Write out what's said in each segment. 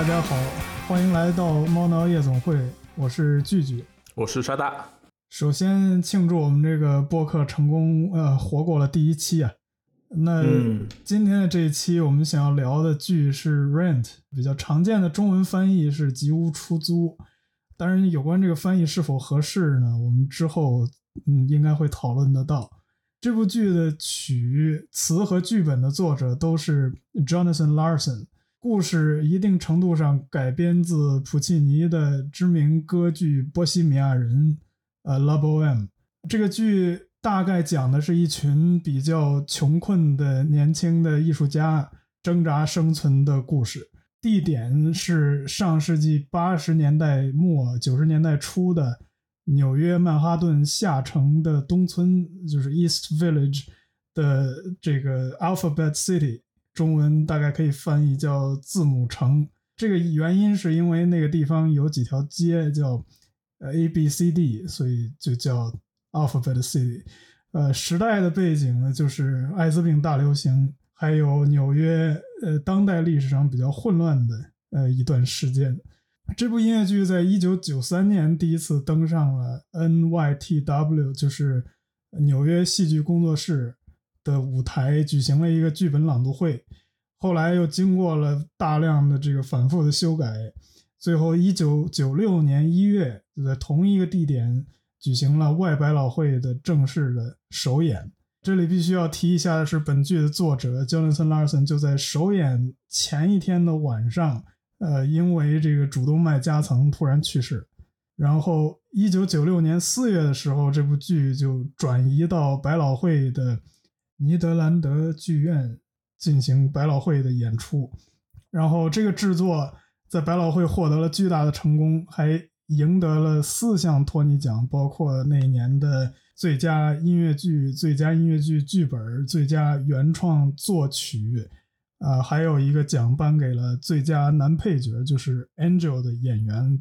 大家好，欢迎来到猫挠夜总会，我是聚聚，我是沙大。首先庆祝我们这个播客成功，呃，活过了第一期啊。那今天的这一期，我们想要聊的剧是《Rent》，比较常见的中文翻译是“吉屋出租”。当然，有关这个翻译是否合适呢？我们之后嗯应该会讨论得到。这部剧的曲词和剧本的作者都是 Jonathan Larson，故事一定程度上改编自普契尼的知名歌剧《波西米亚人》呃《La Boheme》。这个剧。大概讲的是一群比较穷困的年轻的艺术家挣扎生存的故事。地点是上世纪八十年代末九十年代初的纽约曼哈顿下城的东村，就是 East Village 的这个 Alphabet City，中文大概可以翻译叫字母城。这个原因是因为那个地方有几条街叫呃 A B C D，所以就叫。Alphabet City，呃，时代的背景呢，就是艾滋病大流行，还有纽约呃当代历史上比较混乱的呃一段时间。这部音乐剧在一九九三年第一次登上了 NYTW，就是纽约戏剧工作室的舞台，举行了一个剧本朗读会。后来又经过了大量的这个反复的修改，最后一九九六年一月就在同一个地点。举行了外百老汇的正式的首演。这里必须要提一下的是，本剧的作者 Jonathan Larson 就在首演前一天的晚上，呃，因为这个主动脉夹层突然去世。然后，一九九六年四月的时候，这部剧就转移到百老汇的尼德兰德剧院进行百老汇的演出。然后，这个制作在百老汇获得了巨大的成功，还。赢得了四项托尼奖，包括那一年的最佳音乐剧、最佳音乐剧剧本、最佳原创作曲，啊，还有一个奖颁给了最佳男配角，就是 Angel 的演员，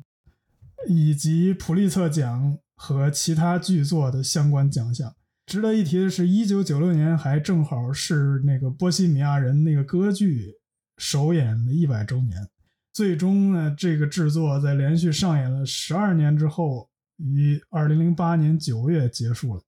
以及普利策奖和其他剧作的相关奖项。值得一提的是，一九九六年还正好是那个《波西米亚人》那个歌剧首演的一百周年。最终呢，这个制作在连续上演了十二年之后，于二零零八年九月结束了。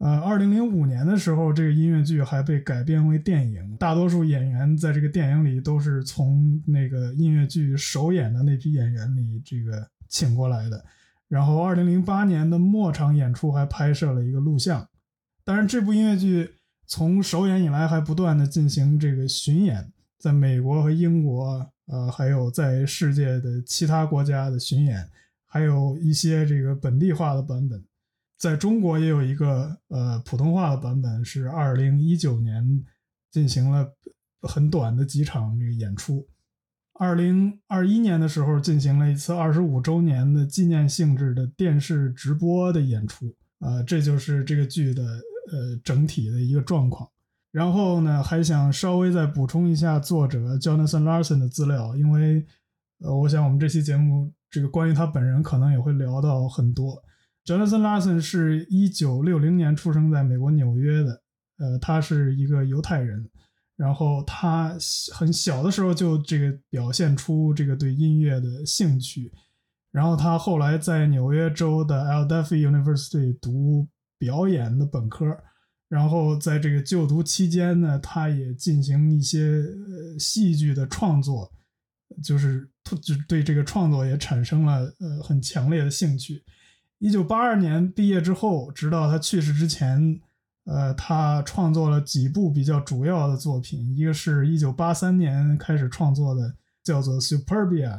呃，二零零五年的时候，这个音乐剧还被改编为电影，大多数演员在这个电影里都是从那个音乐剧首演的那批演员里这个请过来的。然后，二零零八年的末场演出还拍摄了一个录像。当然，这部音乐剧从首演以来还不断的进行这个巡演，在美国和英国。呃，还有在世界的其他国家的巡演，还有一些这个本地化的版本，在中国也有一个呃普通话的版本，是二零一九年进行了很短的几场这个演出。二零二一年的时候，进行了一次二十五周年的纪念性质的电视直播的演出。啊，这就是这个剧的呃整体的一个状况。然后呢，还想稍微再补充一下作者 Jonathan Larson 的资料，因为，呃，我想我们这期节目这个关于他本人可能也会聊到很多。Jonathan Larson 是一九六零年出生在美国纽约的，呃，他是一个犹太人，然后他很小的时候就这个表现出这个对音乐的兴趣，然后他后来在纽约州的 a l d e f i University 读表演的本科。然后在这个就读期间呢，他也进行一些呃戏剧的创作，就是就对这个创作也产生了呃很强烈的兴趣。一九八二年毕业之后，直到他去世之前，呃，他创作了几部比较主要的作品，一个是一九八三年开始创作的，叫做《Superbia》，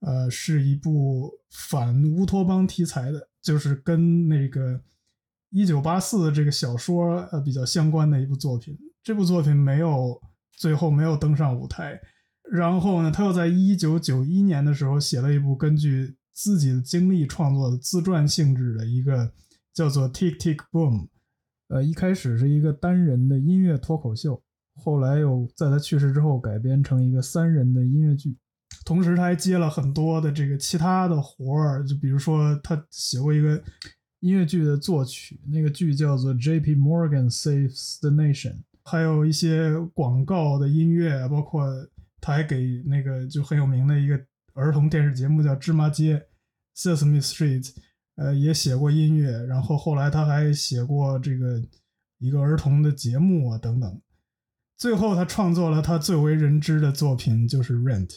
呃，是一部反乌托邦题材的，就是跟那个。一九八四这个小说呃比较相关的一部作品，这部作品没有最后没有登上舞台。然后呢，他又在一九九一年的时候写了一部根据自己的经历创作的自传性质的一个叫做《Tick Tick Boom》，呃，一开始是一个单人的音乐脱口秀，后来又在他去世之后改编成一个三人的音乐剧。同时，他还接了很多的这个其他的活儿，就比如说他写过一个。音乐剧的作曲，那个剧叫做《J.P. Morgan Saves the Nation》，还有一些广告的音乐，包括他还给那个就很有名的一个儿童电视节目叫《芝麻街》（Sesame Street），呃，也写过音乐。然后后来他还写过这个一个儿童的节目啊等等。最后他创作了他最为人知的作品，就是《Rent》。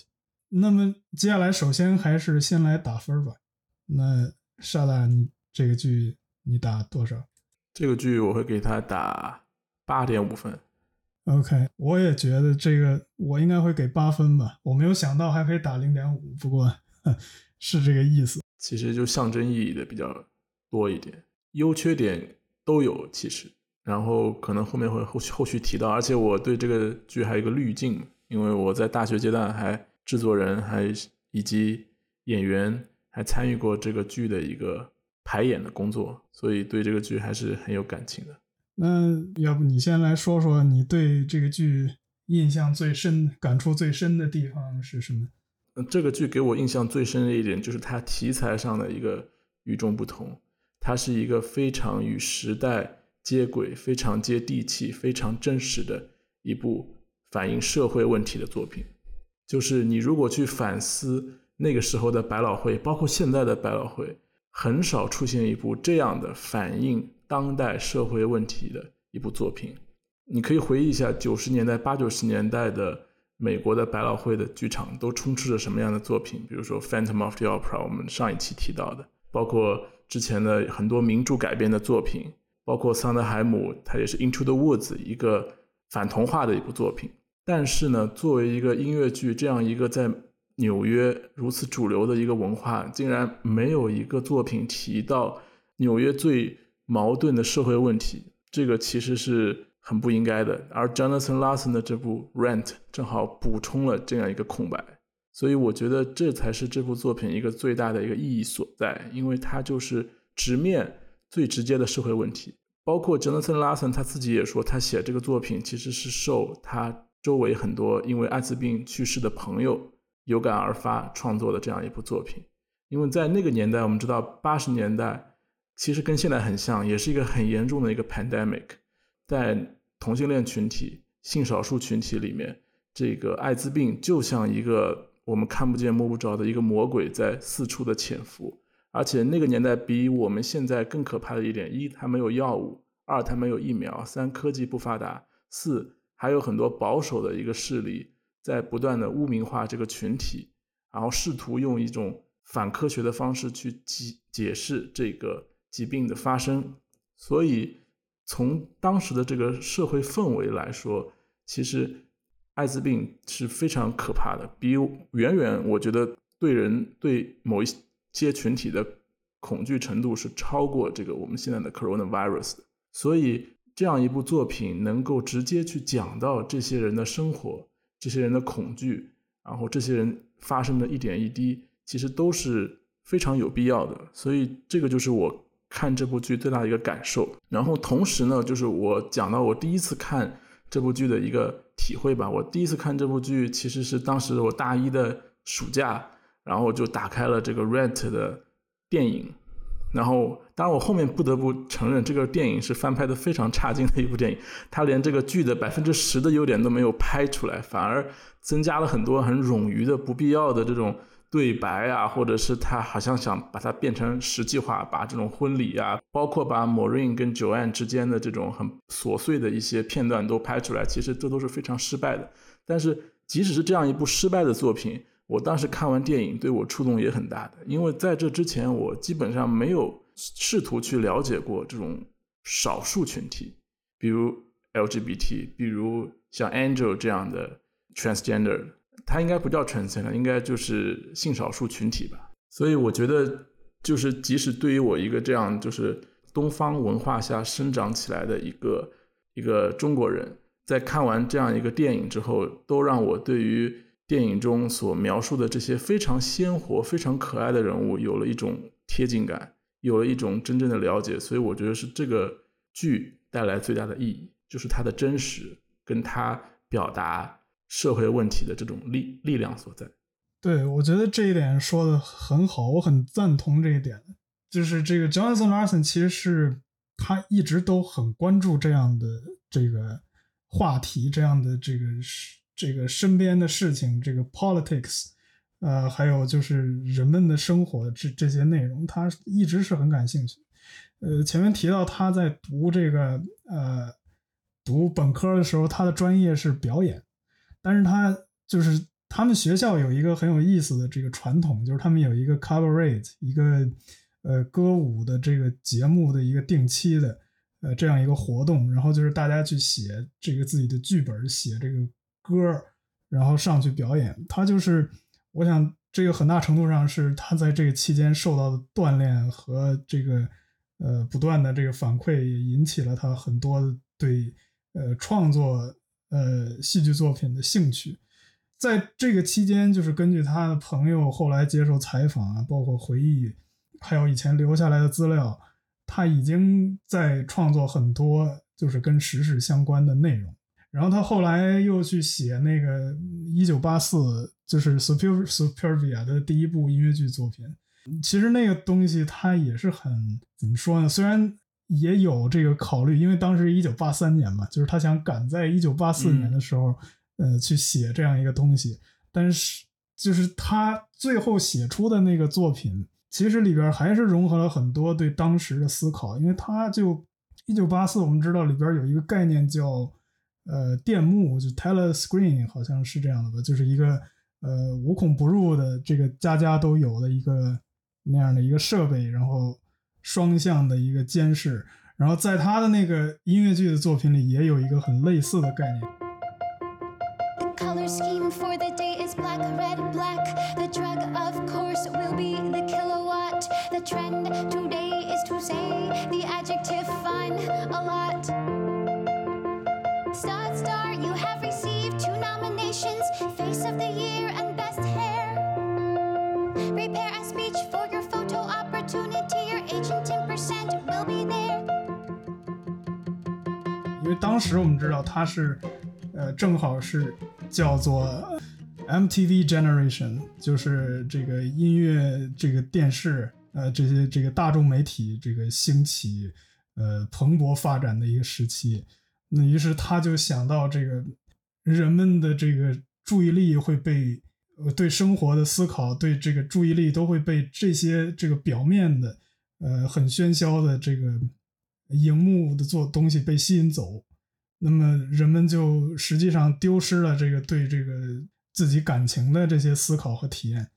那么接下来，首先还是先来打分吧。那沙大，你这个剧你打多少？这个剧我会给他打八点五分。OK，我也觉得这个我应该会给八分吧。我没有想到还可以打零点五，不过 是这个意思。其实就象征意义的比较多一点，优缺点都有其实。然后可能后面会后续后续提到，而且我对这个剧还有一个滤镜，因为我在大学阶段还制作人还以及演员还参与过这个剧的一个排演的工作，所以对这个剧还是很有感情的。那要不你先来说说你对这个剧印象最深、感触最深的地方是什么？嗯，这个剧给我印象最深的一点就是它题材上的一个与众不同，它是一个非常与时代接轨、非常接地气、非常真实的一部反映社会问题的作品。就是你如果去反思那个时候的百老汇，包括现在的百老汇，很少出现一部这样的反映。当代社会问题的一部作品，你可以回忆一下九十年代、八九十年代的美国的百老汇的剧场都充斥着什么样的作品？比如说《Phantom of the Opera》，我们上一期提到的，包括之前的很多名著改编的作品，包括桑德海姆，他也是《Into the Woods》一个反童话的一部作品。但是呢，作为一个音乐剧，这样一个在纽约如此主流的一个文化，竟然没有一个作品提到纽约最。矛盾的社会问题，这个其实是很不应该的。而 Jonathan Larson 的这部《Rent》正好补充了这样一个空白，所以我觉得这才是这部作品一个最大的一个意义所在，因为它就是直面最直接的社会问题。包括 Jonathan Larson 他自己也说，他写这个作品其实是受他周围很多因为艾滋病去世的朋友有感而发创作的这样一部作品。因为在那个年代，我们知道八十年代。其实跟现在很像，也是一个很严重的一个 pandemic，在同性恋群体、性少数群体里面，这个艾滋病就像一个我们看不见摸不着的一个魔鬼在四处的潜伏。而且那个年代比我们现在更可怕的一点：一，它没有药物；二，它没有疫苗；三，科技不发达；四，还有很多保守的一个势力在不断的污名化这个群体，然后试图用一种反科学的方式去解解释这个。疾病的发生，所以从当时的这个社会氛围来说，其实艾滋病是非常可怕的，比远远我觉得对人对某一些群体的恐惧程度是超过这个我们现在的 coronavirus 的。所以这样一部作品能够直接去讲到这些人的生活、这些人的恐惧，然后这些人发生的一点一滴，其实都是非常有必要的。所以这个就是我。看这部剧最大的一个感受，然后同时呢，就是我讲到我第一次看这部剧的一个体会吧。我第一次看这部剧其实是当时我大一的暑假，然后就打开了这个《Rent》的电影，然后当然我后面不得不承认，这个电影是翻拍的非常差劲的一部电影，它连这个剧的百分之十的优点都没有拍出来，反而增加了很多很冗余的、不必要的这种。对白啊，或者是他好像想把它变成实际化，把这种婚礼啊，包括把 Maureen 跟久岸之间的这种很琐碎的一些片段都拍出来，其实这都是非常失败的。但是即使是这样一部失败的作品，我当时看完电影对我触动也很大的，因为在这之前我基本上没有试图去了解过这种少数群体，比如 LGBT，比如像 Angel 这样的 transgender。它应该不叫 transgender，应该就是性少数群体吧。所以我觉得，就是即使对于我一个这样就是东方文化下生长起来的一个一个中国人，在看完这样一个电影之后，都让我对于电影中所描述的这些非常鲜活、非常可爱的人物有了一种贴近感，有了一种真正的了解。所以我觉得是这个剧带来最大的意义，就是它的真实，跟它表达。社会问题的这种力力量所在，对我觉得这一点说的很好，我很赞同这一点。就是这个 Jonathan Larson 其实是他一直都很关注这样的这个话题，这样的这个这个身边的事情，这个 politics，呃，还有就是人们的生活这这些内容，他一直是很感兴趣。呃，前面提到他在读这个呃读本科的时候，他的专业是表演，但是他就是他们学校有一个很有意思的这个传统，就是他们有一个 cabaret，一个呃歌舞的这个节目的一个定期的呃这样一个活动，然后就是大家去写这个自己的剧本，写这个歌，然后上去表演。他就是我想这个很大程度上是他在这个期间受到的锻炼和这个。呃，不断的这个反馈也引起了他很多对呃创作呃戏剧作品的兴趣。在这个期间，就是根据他的朋友后来接受采访啊，包括回忆，还有以前留下来的资料，他已经在创作很多就是跟时事相关的内容。然后他后来又去写那个一九八四，就是 Super Superbia 的第一部音乐剧作品。其实那个东西他也是很怎么说呢？虽然也有这个考虑，因为当时一九八三年嘛，就是他想赶在一九八四年的时候，呃，去写这样一个东西。但是就是他最后写出的那个作品，其实里边还是融合了很多对当时的思考。因为他就一九八四，我们知道里边有一个概念叫呃电幕，就 telescreen，好像是这样的吧，就是一个呃无孔不入的这个家家都有的一个。那样的一个设备，然后双向的一个监视，然后在他的那个音乐剧的作品里也有一个很类似的概念。Star，you have received two nominations face of the year and best hair 因为当时我们知道他是，呃，正好是叫做 MTV Generation，就是这个音乐、这个电视，呃，这些这个大众媒体这个兴起，呃，蓬勃发展的一个时期。那于是他就想到，这个人们的这个注意力会被，对生活的思考，对这个注意力都会被这些这个表面的，呃，很喧嚣的这个。荧幕的做东西被吸引走，那么人们就实际上丢失了这个对这个自己感情的这些思考和体验。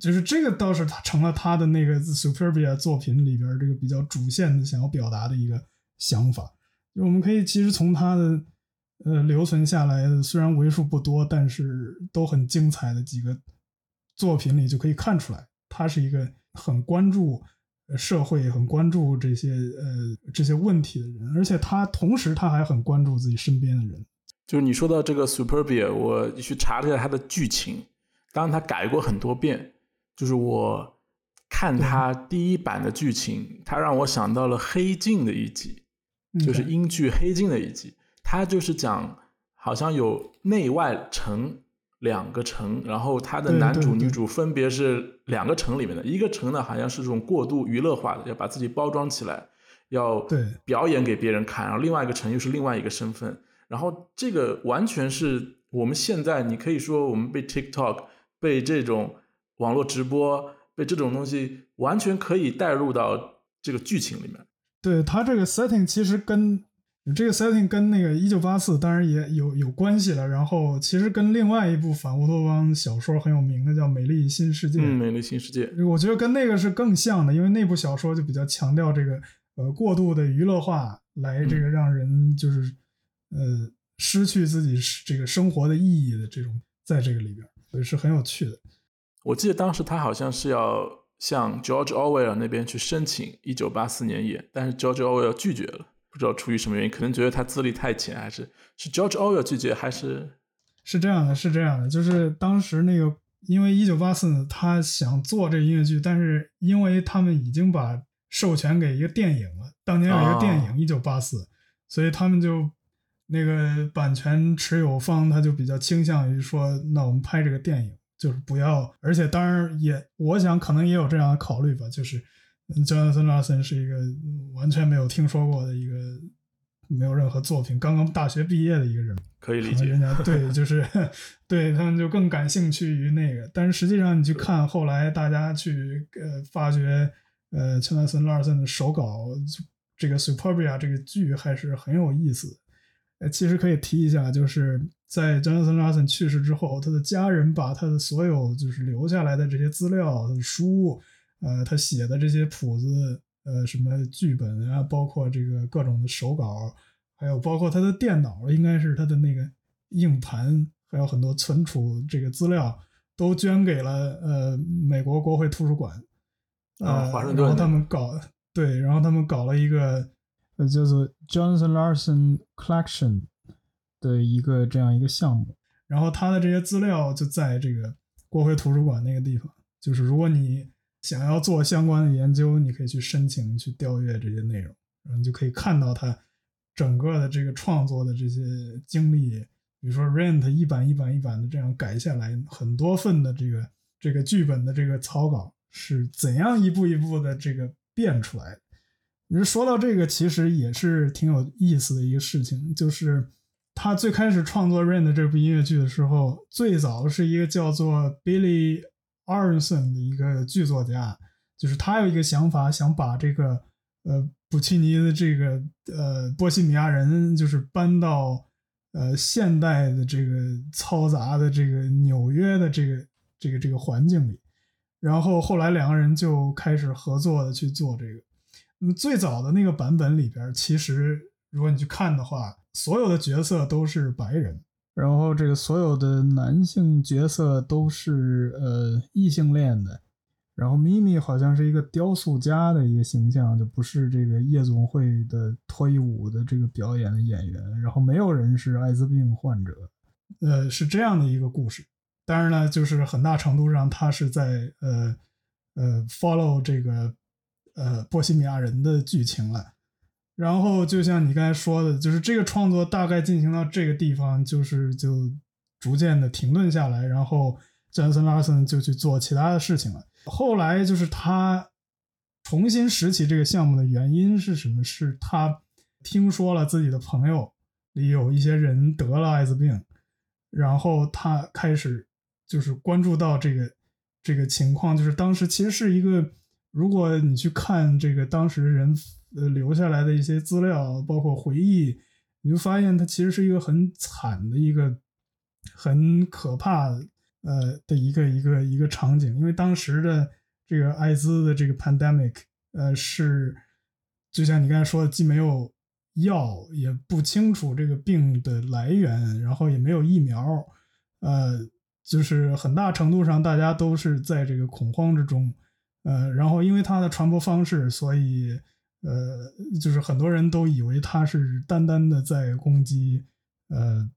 就是这个倒是他成了他的那个 Superbia 作品里边这个比较主线的想要表达的一个想法。就我们可以其实从他的呃留存下来的虽然为数不多，但是都很精彩的几个作品里就可以看出来，他是一个很关注。社会很关注这些呃这些问题的人，而且他同时他还很关注自己身边的人。就是你说到这个 Superbia，我去查了一下它的剧情，当然他改过很多遍。就是我看他第一版的剧情，他让我想到了《黑镜》的一集，就是英剧《黑镜》的一集。它就是讲好像有内外城。两个城，然后他的男主女主分别是两个城里面的一个城呢，好像是这种过度娱乐化的，要把自己包装起来，要表演给别人看，然后另外一个城又是另外一个身份，然后这个完全是我们现在你可以说我们被 TikTok 被这种网络直播被这种东西完全可以带入到这个剧情里面。对他这个 setting 其实跟。这个 setting 跟那个一九八四当然也有有关系了，然后其实跟另外一部反乌托邦小说很有名的叫《美丽新世界》。嗯，美丽新世界，我觉得跟那个是更像的，因为那部小说就比较强调这个呃过度的娱乐化，来这个让人就是呃失去自己这个生活的意义的这种，在这个里边，所以是很有趣的。我记得当时他好像是要向 George Orwell 那边去申请一九八四年演，但是 George Orwell 拒绝了。不知道出于什么原因，可能觉得他资历太浅，还是是 George Orwell 拒绝，还是是这样的，是这样的，就是当时那个，因为一九八四，他想做这音乐剧，但是因为他们已经把授权给一个电影了，当年有一个电影一九八四，所以他们就那个版权持有方他就比较倾向于说，那我们拍这个电影就是不要，而且当然也，我想可能也有这样的考虑吧，就是。Jonathan Larson 是一个完全没有听说过的一个没有任何作品，刚刚大学毕业的一个人，可以理解。人家对，就是对他们就更感兴趣于那个。但是实际上，你去看后来大家去呃发掘呃乔纳森·拉尔森的手稿，这个《Superbia》这个剧还是很有意思。呃，其实可以提一下，就是在 Jonathan Larson 去世之后，他的家人把他的所有就是留下来的这些资料、他的书，呃，他写的这些谱子。呃，什么剧本啊，包括这个各种的手稿，还有包括他的电脑，应该是他的那个硬盘，还有很多存储这个资料，都捐给了呃美国国会图书馆。啊，华盛顿。然后他们搞对，然后他们搞了一个呃叫做 Johnson Larson Collection 的一个这样一个项目。然后他的这些资料就在这个国会图书馆那个地方，就是如果你。想要做相关的研究，你可以去申请去调阅这些内容，然后你就可以看到他整个的这个创作的这些经历。比如说，Rent 一版一版一版的这样改下来，很多份的这个这个剧本的这个草稿是怎样一步一步的这个变出来的。你说到这个，其实也是挺有意思的一个事情，就是他最开始创作 Rain》的这部音乐剧的时候，最早是一个叫做 billyarnson 的一个剧作家，就是他有一个想法，想把这个呃普契尼的这个呃波西米亚人，就是搬到呃现代的这个嘈杂的这个纽约的这个这个这个环境里。然后后来两个人就开始合作的去做这个。那么最早的那个版本里边，其实如果你去看的话，所有的角色都是白人。然后这个所有的男性角色都是呃异性恋的，然后咪咪好像是一个雕塑家的一个形象，就不是这个夜总会的脱衣舞的这个表演的演员。然后没有人是艾滋病患者，呃，是这样的一个故事。当然呢，就是很大程度上他是在呃呃 follow 这个呃波西米亚人的剧情了。然后就像你刚才说的，就是这个创作大概进行到这个地方，就是就逐渐的停顿下来。然后詹森·拉森就去做其他的事情了。后来就是他重新拾起这个项目的原因是什么？是他听说了自己的朋友里有一些人得了艾滋病，然后他开始就是关注到这个这个情况。就是当时其实是一个，如果你去看这个当时人。呃，留下来的一些资料，包括回忆，你就发现它其实是一个很惨的一个、很可怕呃的一个一个一个场景。因为当时的这个艾滋的这个 pandemic，呃，是就像你刚才说的，既没有药，也不清楚这个病的来源，然后也没有疫苗，呃，就是很大程度上大家都是在这个恐慌之中，呃，然后因为它的传播方式，所以。呃，就是很多人都以为他是单单的在攻击呃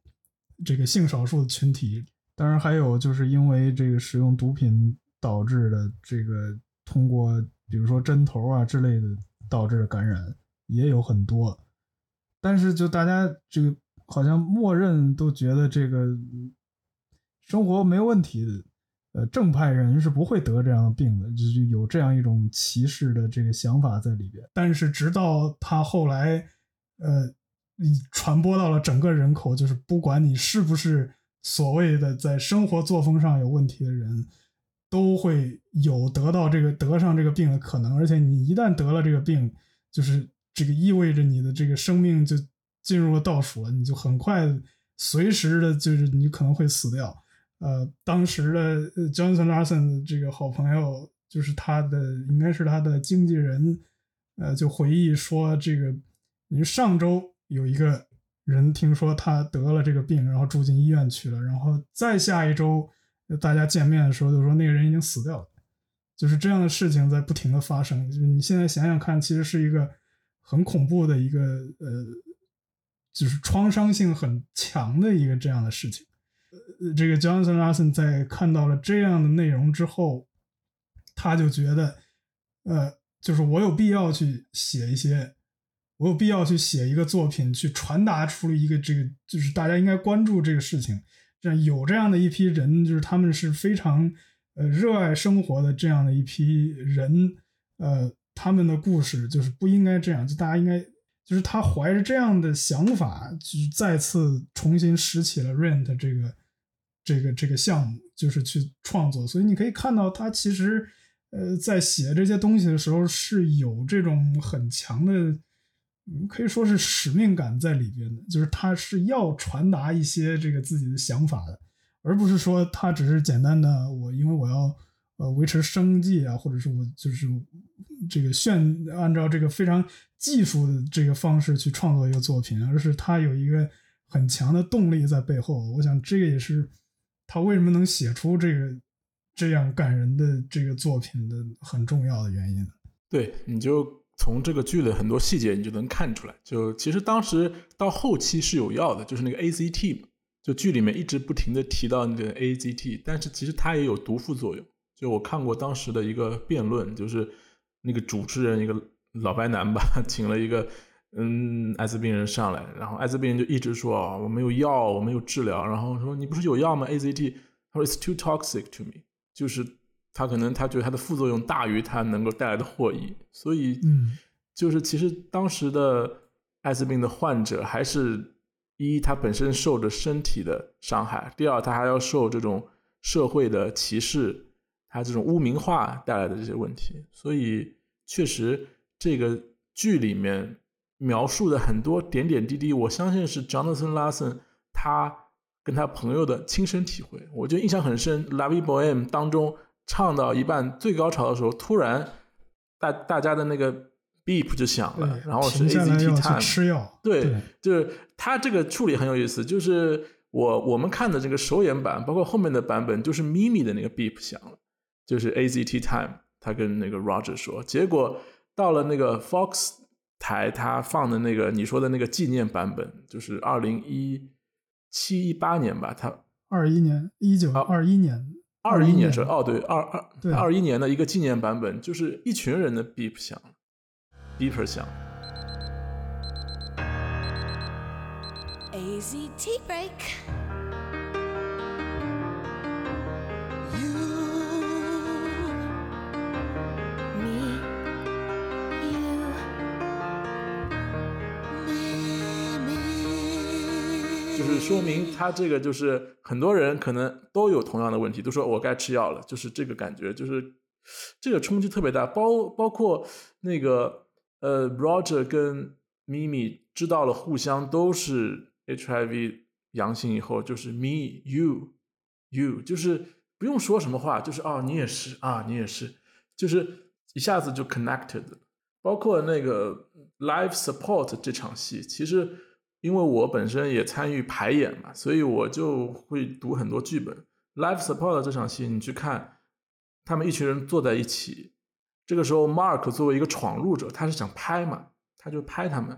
这个性少数的群体，当然还有就是因为这个使用毒品导致的这个通过比如说针头啊之类的导致的感染也有很多，但是就大家这个好像默认都觉得这个生活没问题的。呃，正派人是不会得这样的病的，就是有这样一种歧视的这个想法在里边。但是直到他后来，呃，传播到了整个人口，就是不管你是不是所谓的在生活作风上有问题的人，都会有得到这个得上这个病的可能。而且你一旦得了这个病，就是这个意味着你的这个生命就进入了倒数了，你就很快随时的，就是你可能会死掉。呃，当时的 Johnson Larson 这个好朋友，就是他的，应该是他的经纪人，呃，就回忆说，这个，你上周有一个人听说他得了这个病，然后住进医院去了，然后再下一周大家见面的时候，就说那个人已经死掉了，就是这样的事情在不停的发生。就是你现在想想看，其实是一个很恐怖的一个，呃，就是创伤性很强的一个这样的事情。这个 Johnson Larson 在看到了这样的内容之后，他就觉得，呃，就是我有必要去写一些，我有必要去写一个作品，去传达出一个这个，就是大家应该关注这个事情。这样有这样的一批人，就是他们是非常呃热爱生活的这样的一批人，呃，他们的故事就是不应该这样，就大家应该就是他怀着这样的想法，就是再次重新拾起了 Rent 这个这个这个项目，就是去创作。所以你可以看到，他其实呃在写这些东西的时候是有这种很强的，可以说是使命感在里边的，就是他是要传达一些这个自己的想法的，而不是说他只是简单的我因为我要。呃，维持生计啊，或者是我就是这个炫按照这个非常技术的这个方式去创作一个作品，而是他有一个很强的动力在背后。我想这个也是他为什么能写出这个这样感人的这个作品的很重要的原因。对，你就从这个剧的很多细节你就能看出来，就其实当时到后期是有药的，就是那个 AZT，就剧里面一直不停的提到那个 AZT，但是其实它也有毒副作用。就我看过当时的一个辩论，就是那个主持人一个老白男吧，请了一个嗯艾滋病人上来，然后艾滋病人就一直说啊我没有药，我没有治疗，然后说你不是有药吗？AZT，他说 It's too toxic to me，就是他可能他觉得他的副作用大于他能够带来的获益，所以嗯，就是其实当时的艾滋病的患者还是一他本身受着身体的伤害，第二他还要受这种社会的歧视。他这种污名化带来的这些问题，所以确实这个剧里面描述的很多点点滴滴，我相信是 Jonathan Larson 他跟他朋友的亲身体会。我觉得印象很深，《La Vie Boheme》当中唱到一半最高潮的时候，突然大大家的那个 beep 就响了，然后是 AZT time，吃药。对，就是他这个处理很有意思，就是我我们看的这个首演版，包括后面的版本，就是 Mimi 的那个 beep 响了。就是 AZT Time，他跟那个 Roger 说，结果到了那个 Fox 台，他放的那个你说的那个纪念版本，就是二零一七一八年吧，他二一年一九二一年二一年是哦对二二二一年的一个纪念版本，就是一群人的 beep 响，beeper 响。说明他这个就是很多人可能都有同样的问题，都说我该吃药了，就是这个感觉，就是这个冲击特别大。包包括那个呃，Roger 跟 Mimi 知道了互相都是 HIV 阳性以后，就是 Me You You，就是不用说什么话，就是哦你也是啊你也是，就是一下子就 connected。包括那个 Live Support 这场戏，其实。因为我本身也参与排演嘛，所以我就会读很多剧本。Life Support 这场戏，你去看，他们一群人坐在一起，这个时候 Mark 作为一个闯入者，他是想拍嘛，他就拍他们。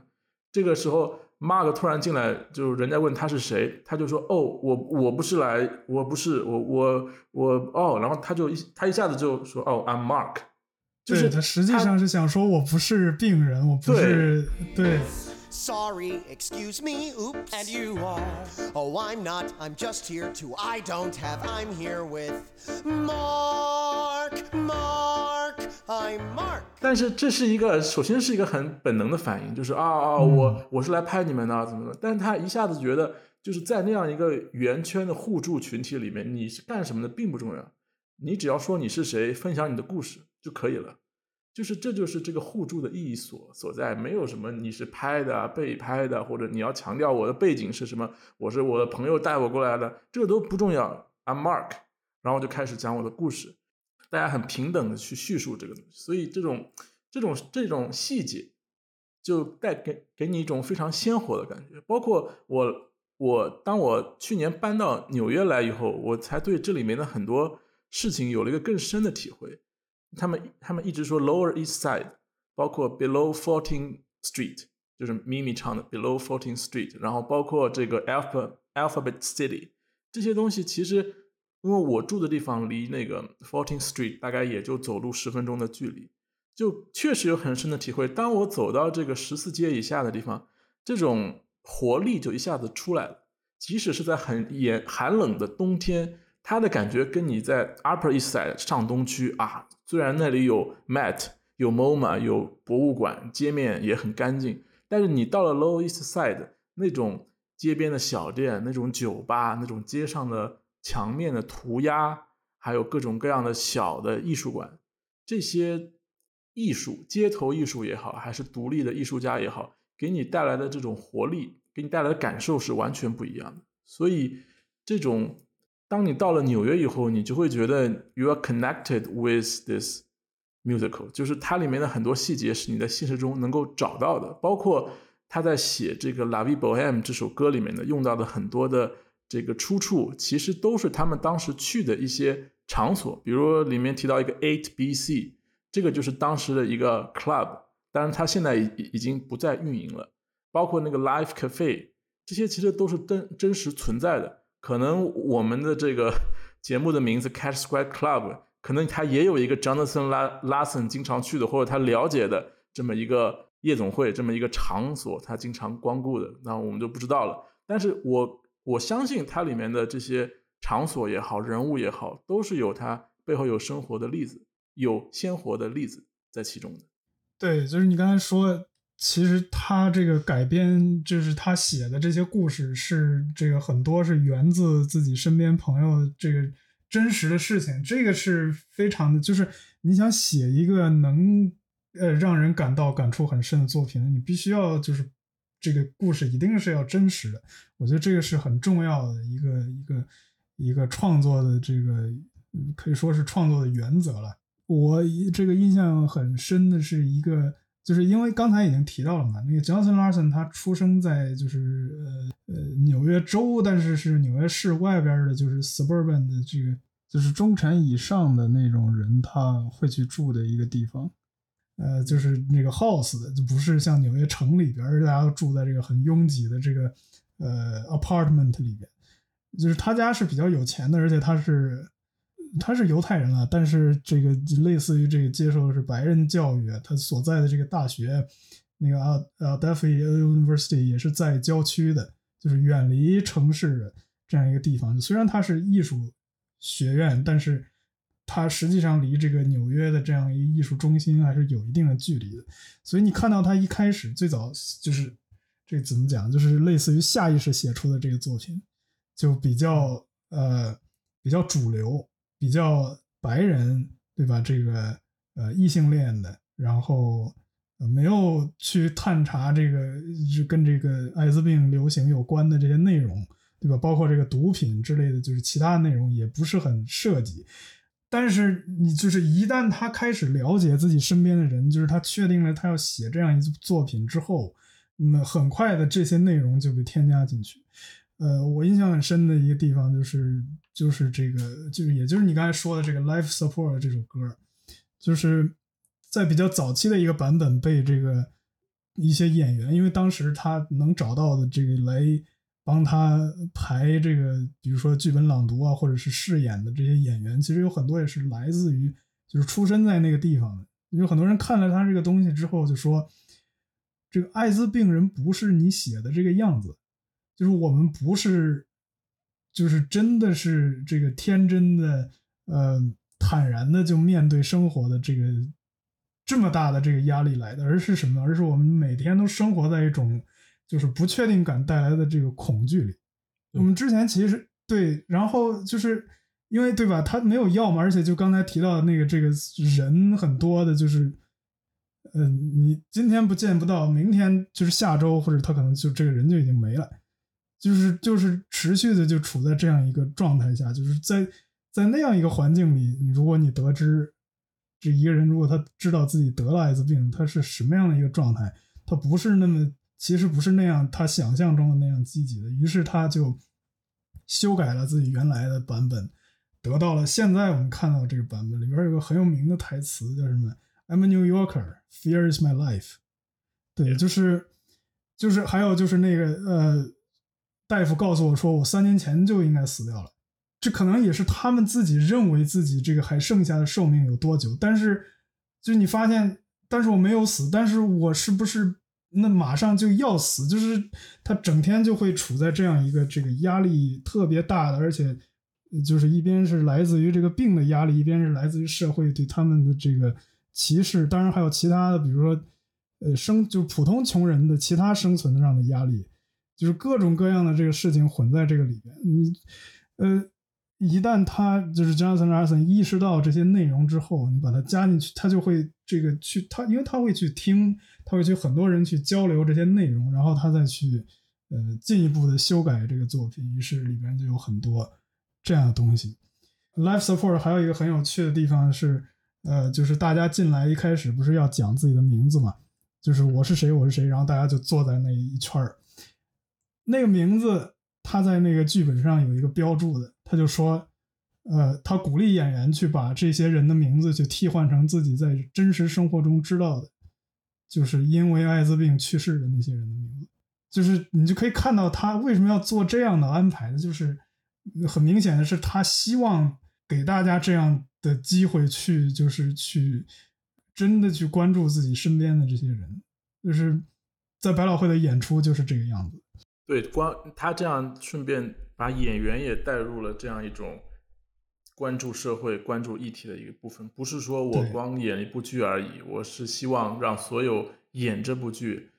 这个时候 Mark 突然进来，就人家问他是谁，他就说：“哦，我我不是来，我不是，我我我哦。”然后他就一他一下子就说：“哦，I'm Mark。”就是他实际上是想说我不是病人，我不是对。Sorry, excuse me, oops. And you are? Oh, I'm not. I'm just here to. I don't have. I'm here with Mark, Mark. I'm Mark. 但是这是一个，首先是一个很本能的反应，就是啊啊，我我是来拍你们的，怎么的？但是他一下子觉得，就是在那样一个圆圈的互助群体里面，你是干什么的并不重要，你只要说你是谁，分享你的故事就可以了。就是这就是这个互助的意义所所在，没有什么你是拍的、被拍的，或者你要强调我的背景是什么，我是我的朋友带我过来的，这个都不重要。I'm Mark，然后就开始讲我的故事，大家很平等的去叙述这个东西，所以这种这种这种细节就带给给你一种非常鲜活的感觉。包括我我当我去年搬到纽约来以后，我才对这里面的很多事情有了一个更深的体会。他们他们一直说 Lower East Side，包括 Below Fourteen Street，就是 Mimi 唱的 Below Fourteen Street，然后包括这个 Alpha Alphabet City，这些东西其实因为我住的地方离那个 Fourteen Street 大概也就走路十分钟的距离，就确实有很深的体会。当我走到这个十四街以下的地方，这种活力就一下子出来了。即使是在很严寒冷的冬天，它的感觉跟你在 Upper East Side 上东区啊。虽然那里有 Met、有 MoMA、有博物馆，街面也很干净，但是你到了 Lower East Side 那种街边的小店、那种酒吧、那种街上的墙面的涂鸦，还有各种各样的小的艺术馆，这些艺术、街头艺术也好，还是独立的艺术家也好，给你带来的这种活力，给你带来的感受是完全不一样的。所以，这种当你到了纽约以后，你就会觉得 you are connected with this。musical 就是它里面的很多细节是你在现实中能够找到的，包括他在写这个《La Vie Bohème》这首歌里面的用到的很多的这个出处，其实都是他们当时去的一些场所，比如里面提到一个 Eight BC，这个就是当时的一个 club，当然它现在已已经不再运营了，包括那个 Life Cafe，这些其实都是真真实存在的。可能我们的这个 节目的名字 Cat Square Club。可能他也有一个 Jonathan Larson 经常去的，或者他了解的这么一个夜总会，这么一个场所，他经常光顾的，那我们就不知道了。但是我我相信它里面的这些场所也好，人物也好，都是有它背后有生活的例子，有鲜活的例子在其中的。对，就是你刚才说，其实他这个改编，就是他写的这些故事，是这个很多是源自自己身边朋友这个。真实的事情，这个是非常的，就是你想写一个能呃让人感到感触很深的作品，你必须要就是这个故事一定是要真实的。我觉得这个是很重要的一个一个一个创作的这个可以说是创作的原则了。我这个印象很深的是一个。就是因为刚才已经提到了嘛，那个 Johnson Larson 他出生在就是呃呃纽约州，但是是纽约市外边的，就是 suburban 的这个就是中产以上的那种人他会去住的一个地方，呃，就是那个 house 的，就不是像纽约城里边大家都住在这个很拥挤的这个呃 apartment 里边，就是他家是比较有钱的，而且他是。他是犹太人啊，但是这个类似于这个接受的是白人教育，他所在的这个大学，那个啊啊 d e f i University 也是在郊区的，就是远离城市的这样一个地方。虽然它是艺术学院，但是它实际上离这个纽约的这样一个艺术中心还是有一定的距离的。所以你看到他一开始最早就是这怎么讲，就是类似于下意识写出的这个作品，就比较呃比较主流。比较白人，对吧？这个呃异性恋的，然后没有去探查这个就跟这个艾滋病流行有关的这些内容，对吧？包括这个毒品之类的，就是其他内容也不是很涉及。但是你就是一旦他开始了解自己身边的人，就是他确定了他要写这样一作品之后，那么很快的这些内容就被添加进去。呃，我印象很深的一个地方就是。就是这个，就是也就是你刚才说的这个《Life Support》这首歌，就是在比较早期的一个版本被这个一些演员，因为当时他能找到的这个来帮他排这个，比如说剧本朗读啊，或者是饰演的这些演员，其实有很多也是来自于就是出生在那个地方的。有很多人看了他这个东西之后就说，这个艾滋病人不是你写的这个样子，就是我们不是。就是真的是这个天真的，呃，坦然的就面对生活的这个这么大的这个压力来的，而是什么？而是我们每天都生活在一种就是不确定感带来的这个恐惧里。我们之前其实对，然后就是因为对吧？他没有药嘛，而且就刚才提到的那个这个人很多的，就是，嗯，你今天不见不到，明天就是下周或者他可能就这个人就已经没了。就是就是持续的就处在这样一个状态下，就是在在那样一个环境里，如果你得知这一个人如果他知道自己得了艾滋病，他是什么样的一个状态，他不是那么其实不是那样他想象中的那样积极的，于是他就修改了自己原来的版本，得到了现在我们看到这个版本里边有个很有名的台词叫什么？I'm a New Yorker, fear is my life。对，就是就是还有就是那个呃。大夫告诉我说，我三年前就应该死掉了。这可能也是他们自己认为自己这个还剩下的寿命有多久。但是，就你发现，但是我没有死，但是我是不是那马上就要死？就是他整天就会处在这样一个这个压力特别大的，而且就是一边是来自于这个病的压力，一边是来自于社会对他们的这个歧视。当然还有其他的，比如说呃生就普通穷人的其他生存上的压力，就是各种各样的这个事情混在这个里边。你呃，一旦他就是 Jonathan Larson 意识到这些内容之后，你把它加进去，他就会这个去他，因为他会去听，他会去很多人去交流这些内容，然后他再去呃进一步的修改这个作品。于是里边就有很多这样的东西。Life Support 还有一个很有趣的地方是。呃，就是大家进来一开始不是要讲自己的名字嘛？就是我是谁，我是谁，然后大家就坐在那一圈儿。那个名字他在那个剧本上有一个标注的，他就说，呃，他鼓励演员去把这些人的名字去替换成自己在真实生活中知道的，就是因为艾滋病去世的那些人的名字。就是你就可以看到他为什么要做这样的安排，就是很明显的是他希望给大家这样。的机会去，就是去真的去关注自己身边的这些人，就是在百老汇的演出就是这个样子。对，光他这样顺便把演员也带入了这样一种关注社会、关注议题的一个部分，不是说我光演一部剧而已，我是希望让所有演这部剧、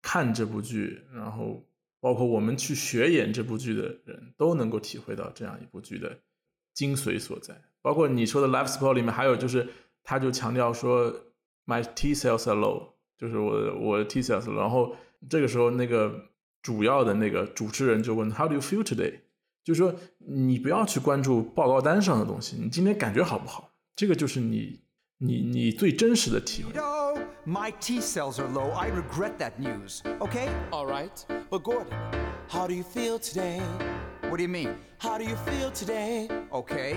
看这部剧，然后包括我们去学演这部剧的人都能够体会到这样一部剧的精髓所在。包括你说的 life support 里面，还有就是，他就强调说，my T cells are low，就是我我 T cells，然后这个时候那个主要的那个主持人就问 how do you feel today，就是说你不要去关注报告单上的东西，你今天感觉好不好？这个就是你你你最真实的体会。My T cells are low. I regret that news. Okay? All right. But Gordon, how do you feel today? What do you mean? How do you feel today? Okay.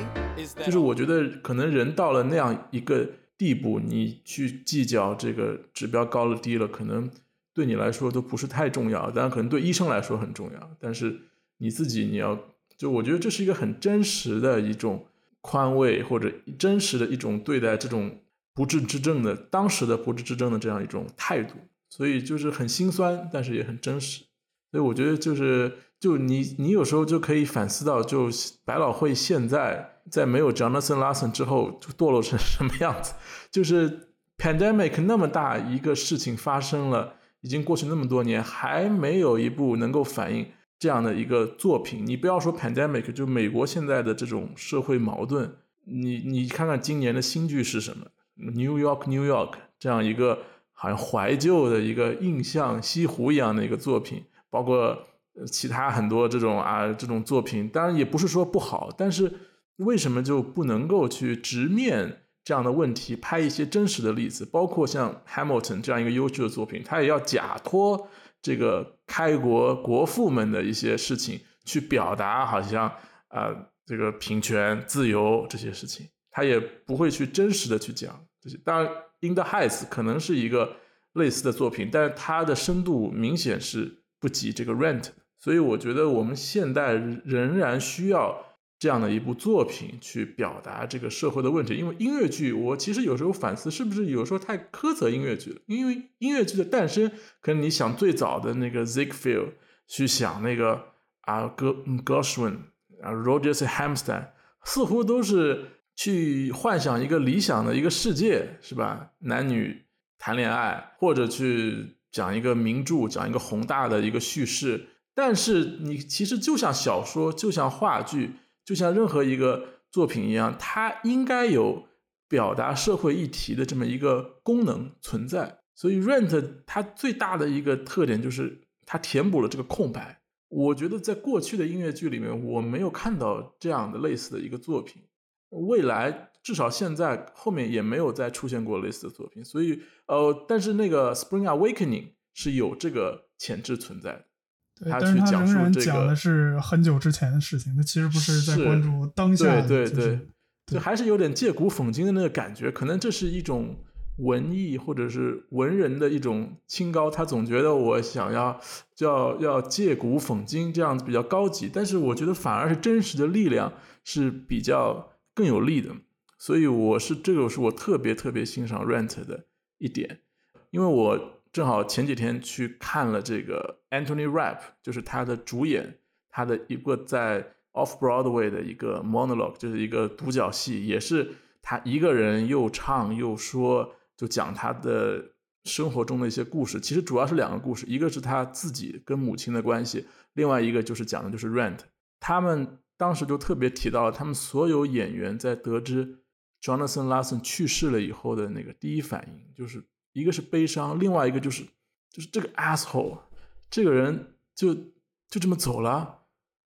就是我觉得可能人到了那样一个地步，你去计较这个指标高了低了，可能对你来说都不是太重要，当然可能对医生来说很重要。但是你自己你要，就我觉得这是一个很真实的一种宽慰，或者真实的一种对待这种不治之症的当时的不治之症的这样一种态度。所以就是很心酸，但是也很真实。所以我觉得就是。就你，你有时候就可以反思到，就百老汇现在在没有 Jonathan Larson 之后，就堕落成什么样子？就是 pandemic 那么大一个事情发生了，已经过去那么多年，还没有一部能够反映这样的一个作品。你不要说 pandemic，就美国现在的这种社会矛盾，你你看看今年的新剧是什么？New York New York 这样一个好像怀旧的一个印象西湖一样的一个作品，包括。其他很多这种啊，这种作品，当然也不是说不好，但是为什么就不能够去直面这样的问题，拍一些真实的例子？包括像《Hamilton》这样一个优秀的作品，他也要假托这个开国国父们的一些事情去表达，好像啊，这个平权、自由这些事情，他也不会去真实的去讲这些。当然，《In the Heights》可能是一个类似的作品，但是它的深度明显是不及这个《Rent》。所以我觉得我们现代仍然需要这样的一部作品去表达这个社会的问题。因为音乐剧，我其实有时候反思，是不是有时候太苛责音乐剧了？因为音乐剧的诞生，可能你想最早的那个 Ziegfeld，去想那个啊歌 Gershwin 啊 Rogers Hammerstein，似乎都是去幻想一个理想的一个世界，是吧？男女谈恋爱，或者去讲一个名著，讲一个宏大的一个叙事。但是你其实就像小说，就像话剧，就像任何一个作品一样，它应该有表达社会议题的这么一个功能存在。所以《Rent》它最大的一个特点就是它填补了这个空白。我觉得在过去的音乐剧里面，我没有看到这样的类似的一个作品。未来至少现在后面也没有再出现过类似的作品。所以，呃，但是那个《Spring Awakening》是有这个潜质存在的。但是他仍然讲的是很久之前的事情，他其实不是在关注当下。对对对，就还是有点借古讽今的那个感觉。可能这是一种文艺或者是文人的一种清高，他总觉得我想要叫要借古讽今这样子比较高级。但是我觉得反而是真实的力量是比较更有力的。所以我是这个是我特别特别欣赏 Rent 的一点，因为我。正好前几天去看了这个 Anthony Rapp，就是他的主演，他的一个在 Off Broadway 的一个 monologue，就是一个独角戏，也是他一个人又唱又说，就讲他的生活中的一些故事，其实主要是两个故事，一个是他自己跟母亲的关系，另外一个就是讲的就是 Rent。他们当时就特别提到了，他们所有演员在得知 Jonathan Larson 去世了以后的那个第一反应，就是一个是悲伤，另外一个就是就是这个 asshole 这个人就就这么走了。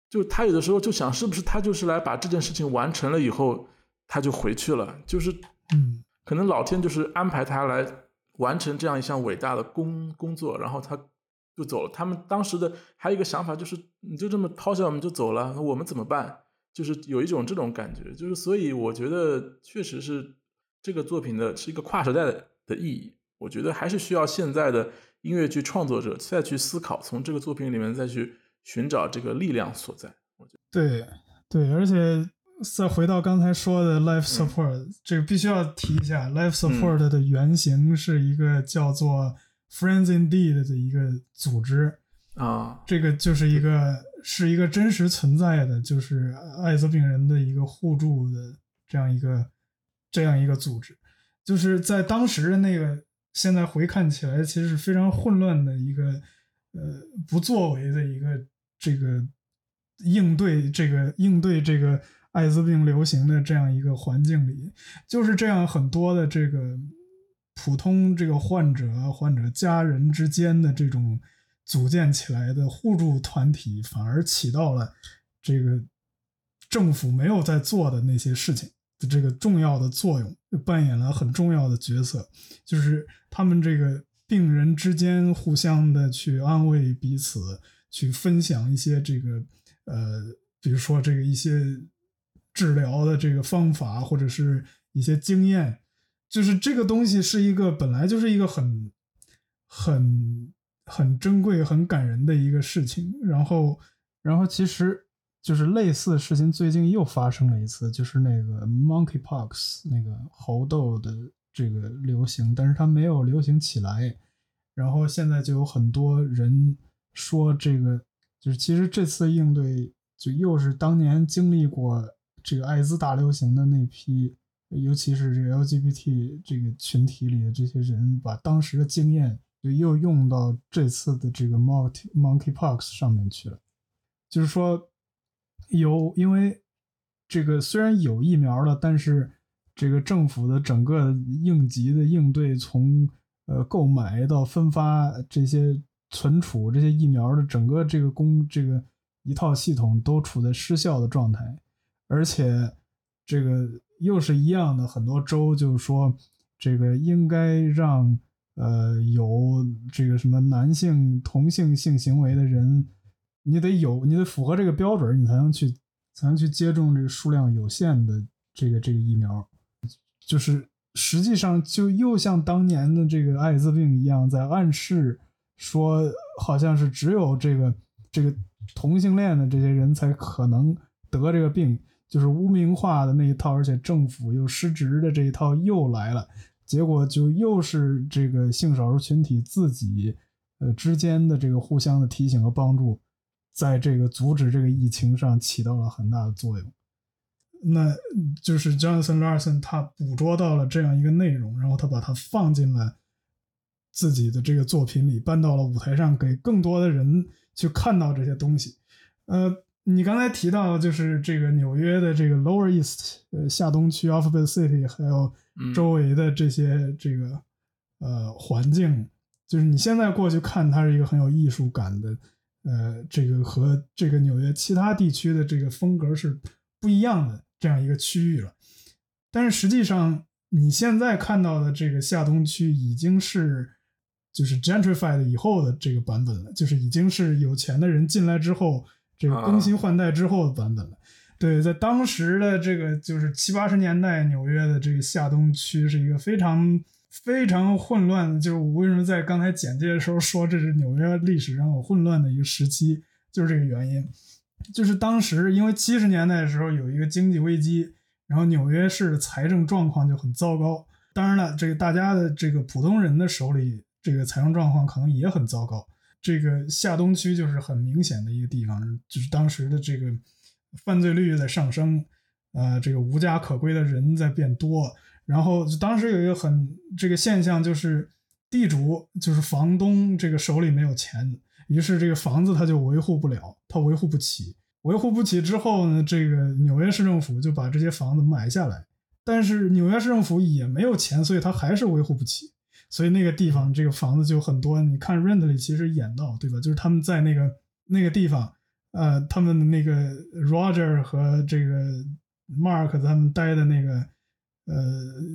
就他有的时候就想，是不是他就是来把这件事情完成了以后，他就回去了？就是，嗯，可能老天就是安排他来完成这样一项伟大的工工作，然后他就走了。他们当时的还有一个想法就是，你就这么抛下我们就走了，我们怎么办？就是有一种这种感觉。就是所以我觉得确实是这个作品的是一个跨时代的的意义。我觉得还是需要现在的音乐剧创作者再去思考，从这个作品里面再去。寻找这个力量所在，我觉得对对，而且再回到刚才说的 life support，这个必须要提一下，life support 的原型是一个叫做 Friends Indeed 的一个组织啊，这个就是一个是一个真实存在的，就是艾滋病人的一个互助的这样一个这样一个组织，就是在当时的那个，现在回看起来其实是非常混乱的一个呃不作为的一个。这个应对这个应对这个艾滋病流行的这样一个环境里，就是这样很多的这个普通这个患者患者家人之间的这种组建起来的互助团体，反而起到了这个政府没有在做的那些事情这个重要的作用，扮演了很重要的角色，就是他们这个病人之间互相的去安慰彼此。去分享一些这个，呃，比如说这个一些治疗的这个方法，或者是一些经验，就是这个东西是一个本来就是一个很很很珍贵、很感人的一个事情。然后，然后其实就是类似的事情，最近又发生了一次，就是那个 monkeypox 那个猴痘的这个流行，但是它没有流行起来，然后现在就有很多人。说这个就是，其实这次应对就又是当年经历过这个艾滋大流行的那批，尤其是这个 LGBT 这个群体里的这些人，把当时的经验就又用到这次的这个 monkey monkeypox 上面去了。就是说，有因为这个虽然有疫苗了，但是这个政府的整个应急的应对，从呃购买到分发这些。存储这些疫苗的整个这个工这个一套系统都处在失效的状态，而且这个又是一样的，很多州就是说这个应该让呃有这个什么男性同性性行为的人，你得有你得符合这个标准，你才能去才能去接种这个数量有限的这个这个疫苗，就是实际上就又像当年的这个艾滋病一样，在暗示。说好像是只有这个这个同性恋的这些人才可能得这个病，就是污名化的那一套，而且政府又失职的这一套又来了，结果就又是这个性少数群体自己呃之间的这个互相的提醒和帮助，在这个阻止这个疫情上起到了很大的作用。那就是 Jonathan Larson 他捕捉到了这样一个内容，然后他把它放进了。自己的这个作品里搬到了舞台上，给更多的人去看到这些东西。呃，你刚才提到就是这个纽约的这个 Lower East，呃，下东区 Alphabet City，还有周围的这些这个呃环境，就是你现在过去看，它是一个很有艺术感的，呃，这个和这个纽约其他地区的这个风格是不一样的这样一个区域了。但是实际上，你现在看到的这个下东区已经是。就是 gentrified 以后的这个版本了，就是已经是有钱的人进来之后，这个更新换代之后的版本了。对，在当时的这个就是七八十年代，纽约的这个下东区是一个非常非常混乱的。就是我为什么在刚才简介的时候说这是纽约历史上有混乱的一个时期，就是这个原因。就是当时因为七十年代的时候有一个经济危机，然后纽约市的财政状况就很糟糕。当然了，这个大家的这个普通人的手里。这个财政状况可能也很糟糕。这个下东区就是很明显的一个地方，就是当时的这个犯罪率在上升，呃，这个无家可归的人在变多。然后就当时有一个很这个现象，就是地主就是房东，这个手里没有钱，于是这个房子他就维护不了，他维护不起，维护不起之后呢，这个纽约市政府就把这些房子买下来，但是纽约市政府也没有钱，所以他还是维护不起，所以那个地方这个房子就很多。你看《Rent》里其实演到，对吧？就是他们在那个那个地方，呃，他们那个 Roger 和这个 Mark 他们待的那个。呃，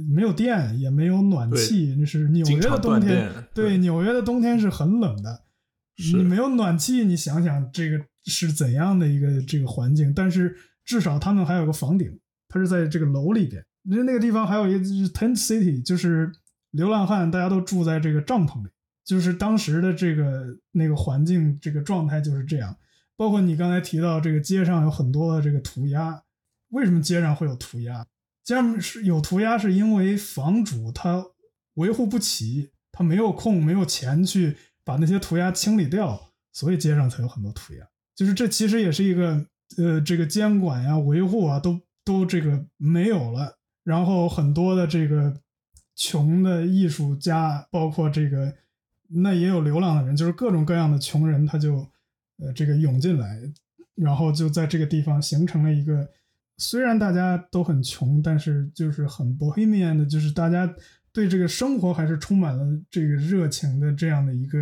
没有电，也没有暖气，那是纽约的冬天。对，纽约的冬天是很冷的。你没有暖气，你想想这个是怎样的一个这个环境？但是至少他们还有个房顶，它是在这个楼里边。那那个地方还有一个就是 tent city，就是流浪汉，大家都住在这个帐篷里。就是当时的这个那个环境，这个状态就是这样。包括你刚才提到这个街上有很多的这个涂鸦，为什么街上会有涂鸦？这样是有涂鸦，是因为房主他维护不起，他没有空，没有钱去把那些涂鸦清理掉，所以街上才有很多涂鸦。就是这其实也是一个呃，这个监管呀、维护啊，都都这个没有了。然后很多的这个穷的艺术家，包括这个那也有流浪的人，就是各种各样的穷人，他就呃这个涌进来，然后就在这个地方形成了一个。虽然大家都很穷，但是就是很 bohemian 的，就是大家对这个生活还是充满了这个热情的这样的一个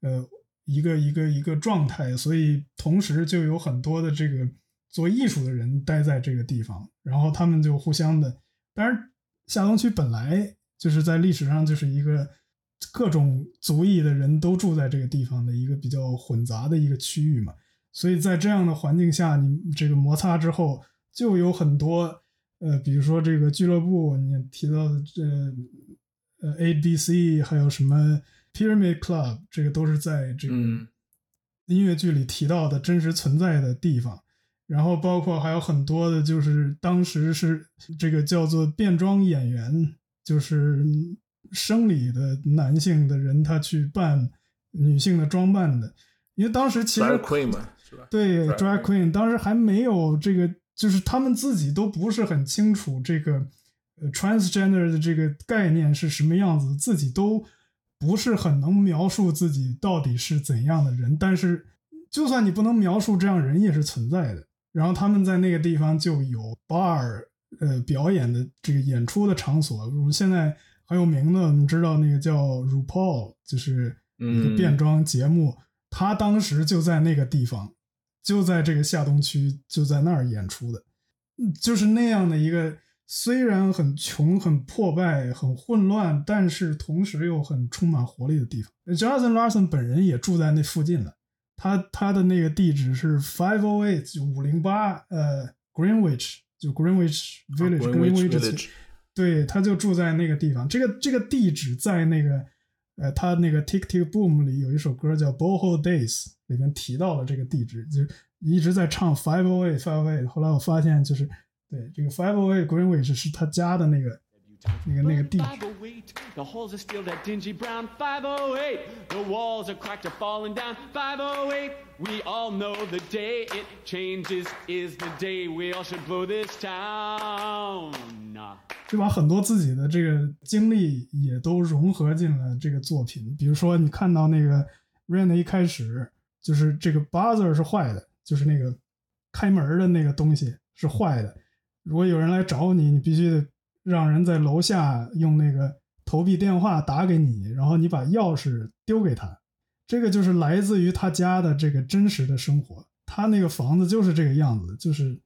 呃一个一个一个状态。所以同时就有很多的这个做艺术的人待在这个地方，然后他们就互相的。当然，下东区本来就是在历史上就是一个各种族裔的人都住在这个地方的一个比较混杂的一个区域嘛。所以在这样的环境下，你这个摩擦之后。就有很多，呃，比如说这个俱乐部，你提到的这，呃，A B C，还有什么 Pyramid Club，这个都是在这个音乐剧里提到的真实存在的地方。然后包括还有很多的，就是当时是这个叫做变装演员，就是生理的男性的人，他去扮女性的装扮的。因为当时其实 Queen 嘛，是吧？对，Drag Queen，当时还没有这个。就是他们自己都不是很清楚这个呃 transgender 的这个概念是什么样子，自己都不是很能描述自己到底是怎样的人。但是，就算你不能描述，这样人也是存在的。然后他们在那个地方就有 bar，呃，表演的这个演出的场所。如现在很有名的，我们知道那个叫 RuPaul，就是一个变装节目，他当时就在那个地方。就在这个下东区，就在那儿演出的，就是那样的一个虽然很穷、很破败、很混乱，但是同时又很充满活力的地方。Jonathan Larson 本人也住在那附近了，他他的那个地址是 Five O Eight 五零八，呃，Greenwich 就 Greenwich Village，Greenwich，对，他就住在那个地方。这个这个地址在那个。呃，他那个《Tick Tick Boom》里有一首歌叫《Boho Days》，里面提到了这个地址，就是一直在唱 Five Away Five Away。后来我发现，就是对这个 Five Away Greenwich 是他家的那个那个那个地址。The halls are still that dingy brown 508. The walls are cracked or falling down 508. We all know the day it changes is the day we all should blow this town. 就把很多自己的这个经历也都融合进了这个作品。比如说，你看到那个《Rain》一开始就是这个 buzzer 是坏的，就是那个开门的那个东西是坏的。如果有人来找你，你必须得让人在楼下用那个。投币电话打给你，然后你把钥匙丢给他，这个就是来自于他家的这个真实的生活。他那个房子就是这个样子，就是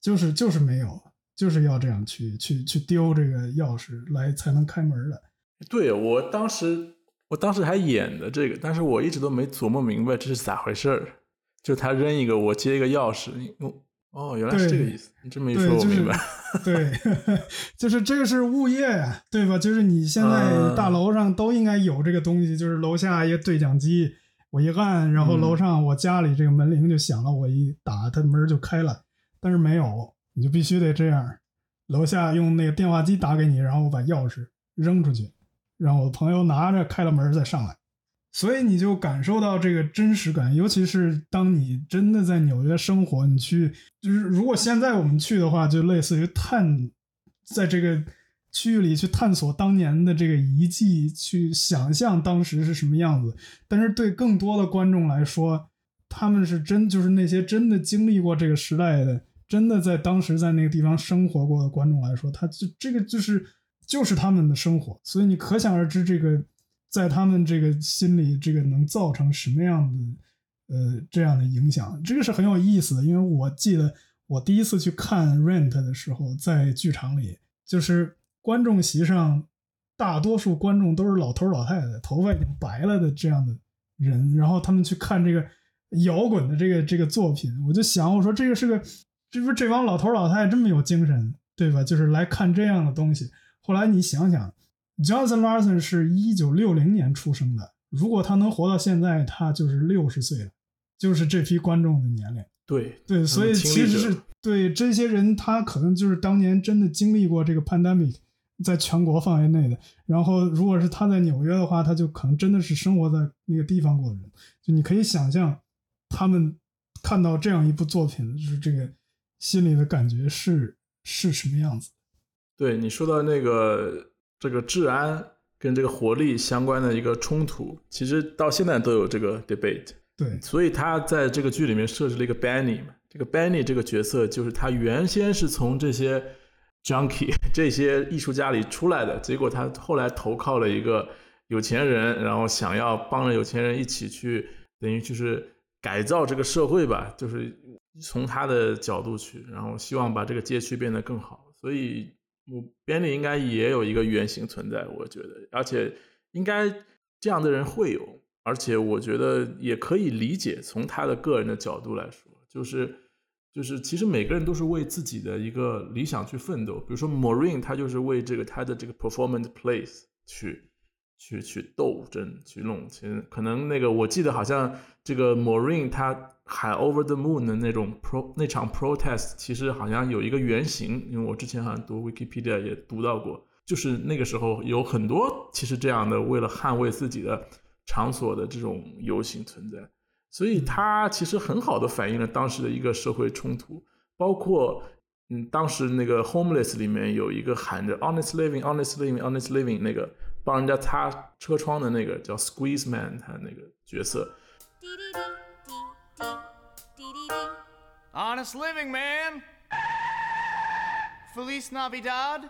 就是就是没有，就是要这样去去去丢这个钥匙来才能开门的。对我当时我当时还演的这个，但是我一直都没琢磨明白这是咋回事儿。就他扔一个，我接一个钥匙，用。哦，原来是这个意思。你这么一说，我明白。对，就是这个是物业呀，对吧？就是你现在大楼上都应该有这个东西，就是楼下一个对讲机，我一按，然后楼上我家里这个门铃就响了，我一打，它门就开了。但是没有，你就必须得这样，楼下用那个电话机打给你，然后我把钥匙扔出去，让我的朋友拿着开了门再上来。所以你就感受到这个真实感，尤其是当你真的在纽约生活，你去就是如果现在我们去的话，就类似于探，在这个区域里去探索当年的这个遗迹，去想象当时是什么样子。但是对更多的观众来说，他们是真就是那些真的经历过这个时代的，真的在当时在那个地方生活过的观众来说，他就这个就是就是他们的生活。所以你可想而知，这个在他们这个心里，这个能造成什么样的呃这样的影响，这个是很有意思的。因为我记得我第一次去看《Rent》的时候，在剧场里，就是观众席上大多数观众都是老头老太太，头发已经白了的这样的人，然后他们去看这个。摇滚的这个这个作品，我就想，我说这个是个，这不是这帮老头老太太这么有精神，对吧？就是来看这样的东西。后来你想想，Jonathan Larson 是一九六零年出生的，如果他能活到现在，他就是六十岁了，就是这批观众的年龄。对对，所以其实是对这些人，他可能就是当年真的经历过这个 pandemic，在全国范围内的。然后，如果是他在纽约的话，他就可能真的是生活在那个地方过的人。就你可以想象。他们看到这样一部作品，就是这个心里的感觉是是什么样子？对你说到那个这个治安跟这个活力相关的一个冲突，其实到现在都有这个 debate。对，所以他在这个剧里面设置了一个 Benny 嘛，这个 Benny 这个角色就是他原先是从这些 junkie 这些艺术家里出来的，结果他后来投靠了一个有钱人，然后想要帮着有钱人一起去，等于就是。改造这个社会吧，就是从他的角度去，然后希望把这个街区变得更好。所以，我编里应该也有一个原型存在，我觉得，而且应该这样的人会有，而且我觉得也可以理解。从他的个人的角度来说，就是就是其实每个人都是为自己的一个理想去奋斗。比如说 Maureen，他就是为这个他的这个 performance place 去。去去斗争去弄，其实可能那个我记得好像这个 Maureen 他喊 Over the Moon 的那种 pro 那场 protest，其实好像有一个原型，因为我之前好像读 Wikipedia 也读到过，就是那个时候有很多其实这样的为了捍卫自己的场所的这种游行存在，所以它其实很好的反映了当时的一个社会冲突，包括嗯当时那个 Homeless 里面有一个喊着 Honest Living Honest Living Honest Living 那个。帮人家擦车窗的那个叫 Squeeze Man，他那个角色。Honest living, man. Feliz Navidad.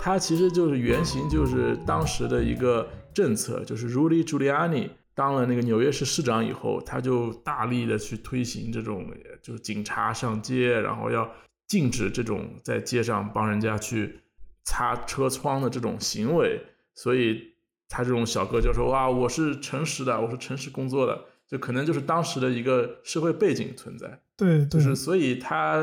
他其实就是原型，就是当时的一个政策，就是 Rudy Giuliani 当了那个纽约市市长以后，他就大力的去推行这种，就是警察上街，然后要禁止这种在街上帮人家去。擦车窗的这种行为，所以他这种小哥就说：“哇，我是诚实的，我是诚实工作的。”就可能就是当时的一个社会背景存在。对，就是所以他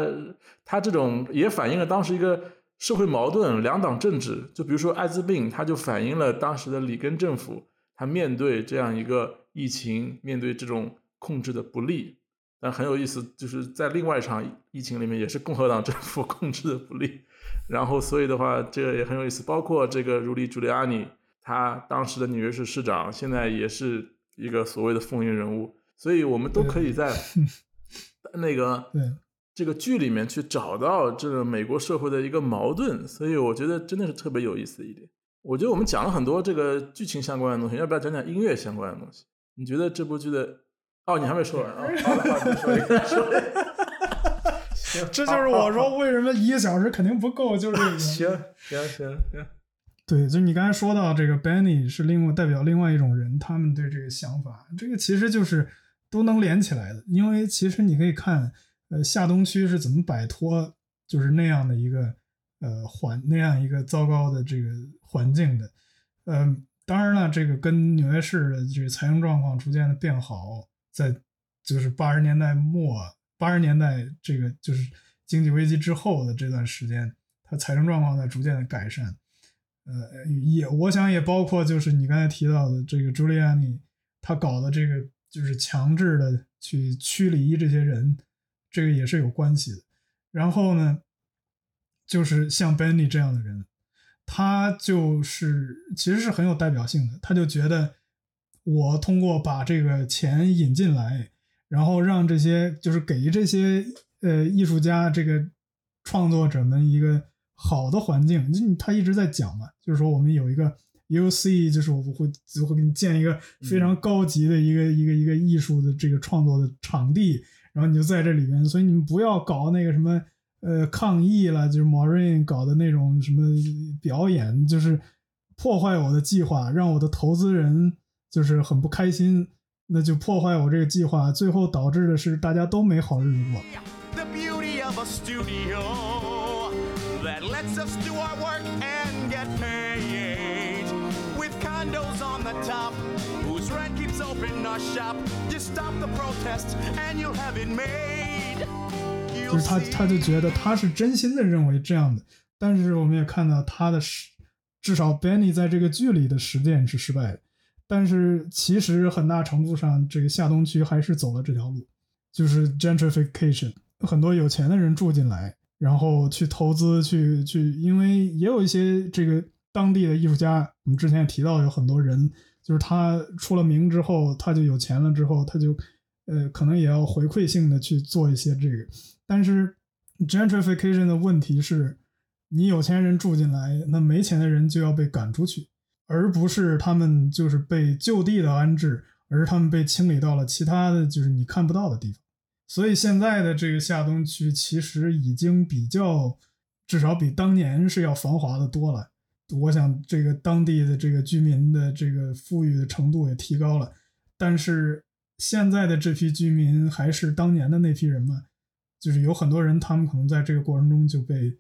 他这种也反映了当时一个社会矛盾，两党政治。就比如说艾滋病，它就反映了当时的里根政府，他面对这样一个疫情，面对这种控制的不利。但很有意思，就是在另外一场疫情里面，也是共和党政府 控制的不利。然后，所以的话，这个也很有意思。包括这个如里·朱利安尼，他当时的纽约市市长，现在也是一个所谓的风云人物。所以我们都可以在 那个这个剧里面去找到这个美国社会的一个矛盾。所以我觉得真的是特别有意思的一点。我觉得我们讲了很多这个剧情相关的东西，要不要讲讲音乐相关的东西？你觉得这部剧的？哦，你还没说完啊？好的，好的，说一个，说一个。这就是我说为什么一个小时肯定不够，就是这个。行行行行，对，就你刚才说到这个 Benny 是另外代表另外一种人，他们对这个想法，这个其实就是都能连起来的。因为其实你可以看，呃，下东区是怎么摆脱就是那样的一个呃环那样一个糟糕的这个环境的。呃，当然了，这个跟纽约市的这个财政状况逐渐的变好，在就是八十年代末。八十年代这个就是经济危机之后的这段时间，它财政状况在逐渐的改善。呃，也我想也包括就是你刚才提到的这个朱利安尼，他搞的这个就是强制的去驱离这些人，这个也是有关系的。然后呢，就是像 Benny 这样的人，他就是其实是很有代表性的。他就觉得我通过把这个钱引进来。然后让这些就是给这些呃艺术家这个创作者们一个好的环境，就他一直在讲嘛，就是说我们有一个 U C，就是我们会就会给你建一个非常高级的一个一个一个艺术的这个创作的场地，然后你就在这里边，所以你们不要搞那个什么呃抗议了，就是 Maureen 搞的那种什么表演，就是破坏我的计划，让我的投资人就是很不开心，那就破坏我这个计划，最后导致的是大家都没好日子过。The beauty of a studio lets us do our work and get paid. With condos on the top, whose rent keeps open our shop. Just stop the protests and you'll have it made. 就是他他就觉得他是真心的认为这样的，但是我们也看到他的实，至少 Benny 在这个剧里的实践是失败的，但是其实很大程度上，这个下东区还是走了这条路，就是 gentrification，很多有钱的人住进来，然后去投资，去去，因为也有一些这个当地的艺术家，我们之前也提到有很多人，就是他出了名之后，他就有钱了之后，他就呃可能也要回馈性的去做一些这个，但是 gentrification 的问题是，你有钱人住进来，那没钱的人就要被赶出去，而不是他们就是被就地的安置，而是他们被清理到了其他的就是你看不到的地方。所以现在的这个下东区其实已经比较，至少比当年是要繁华的多了。我想这个当地的这个居民的这个富裕的程度也提高了，但是现在的这批居民还是当年的那批人嘛，就是有很多人他们可能在这个过程中就被